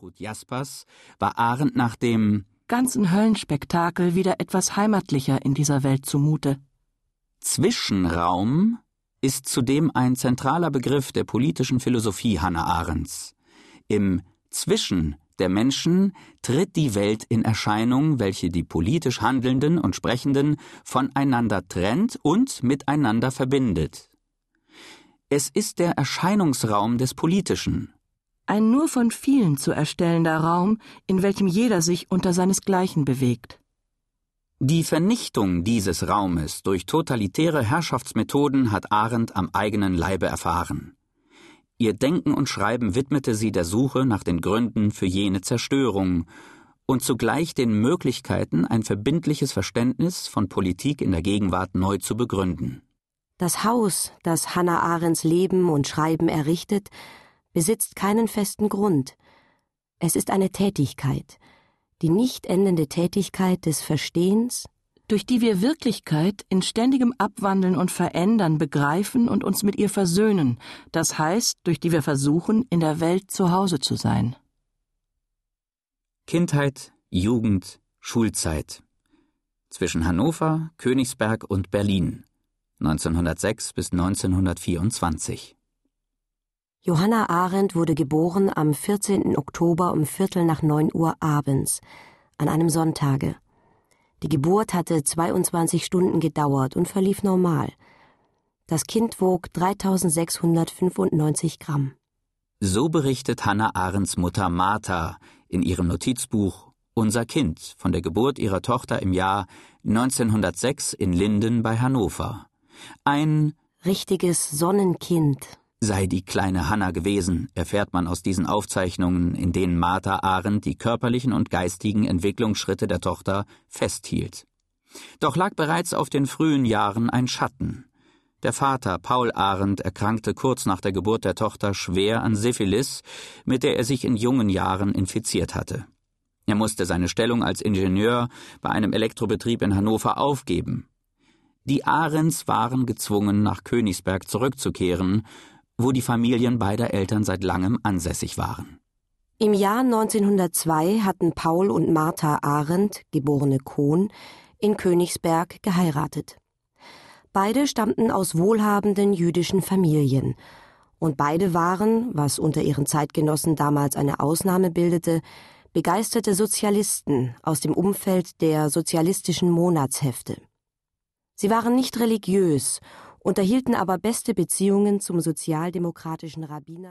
Gertrud Jaspers war Arendt nach dem ganzen Höllenspektakel wieder etwas heimatlicher in dieser Welt zumute. Zwischenraum ist zudem ein zentraler Begriff der politischen Philosophie Hannah Arendts. Im Zwischen der Menschen tritt die Welt in Erscheinung, welche die politisch Handelnden und Sprechenden voneinander trennt und miteinander verbindet. Es ist der Erscheinungsraum des Politischen, ein nur von vielen zu erstellender Raum, in welchem jeder sich unter seinesgleichen bewegt. Die Vernichtung dieses Raumes durch totalitäre Herrschaftsmethoden hat Arendt am eigenen Leibe erfahren. Ihr Denken und Schreiben widmete sie der Suche nach den Gründen für jene Zerstörung und zugleich den Möglichkeiten, ein verbindliches Verständnis von Politik in der Gegenwart neu zu begründen. Das Haus, das Hannah Arendts Leben und Schreiben errichtet, besitzt keinen festen Grund. Es ist eine Tätigkeit, die nicht endende Tätigkeit des Verstehens, durch die wir Wirklichkeit in ständigem Abwandeln und Verändern begreifen und uns mit ihr versöhnen, das heißt, durch die wir versuchen, in der Welt zu Hause zu sein. Kindheit, Jugend, Schulzeit zwischen Hannover, Königsberg und Berlin 1906 bis 1924 Johanna Arendt wurde geboren am 14. Oktober um Viertel nach neun Uhr abends, an einem Sonntage. Die Geburt hatte 22 Stunden gedauert und verlief normal. Das Kind wog 3695 Gramm. So berichtet Hannah Arendts Mutter Martha in ihrem Notizbuch Unser Kind von der Geburt ihrer Tochter im Jahr 1906 in Linden bei Hannover. Ein richtiges Sonnenkind sei die kleine Hanna gewesen, erfährt man aus diesen Aufzeichnungen, in denen Martha Arendt die körperlichen und geistigen Entwicklungsschritte der Tochter festhielt. Doch lag bereits auf den frühen Jahren ein Schatten. Der Vater, Paul Arendt, erkrankte kurz nach der Geburt der Tochter schwer an Syphilis, mit der er sich in jungen Jahren infiziert hatte. Er musste seine Stellung als Ingenieur bei einem Elektrobetrieb in Hannover aufgeben. Die Ahrens waren gezwungen, nach Königsberg zurückzukehren, wo die Familien beider Eltern seit langem ansässig waren. Im Jahr 1902 hatten Paul und Martha Arendt, geborene Kohn, in Königsberg geheiratet. Beide stammten aus wohlhabenden jüdischen Familien, und beide waren, was unter ihren Zeitgenossen damals eine Ausnahme bildete, begeisterte Sozialisten aus dem Umfeld der sozialistischen Monatshefte. Sie waren nicht religiös unterhielten aber beste Beziehungen zum sozialdemokratischen Rabbiner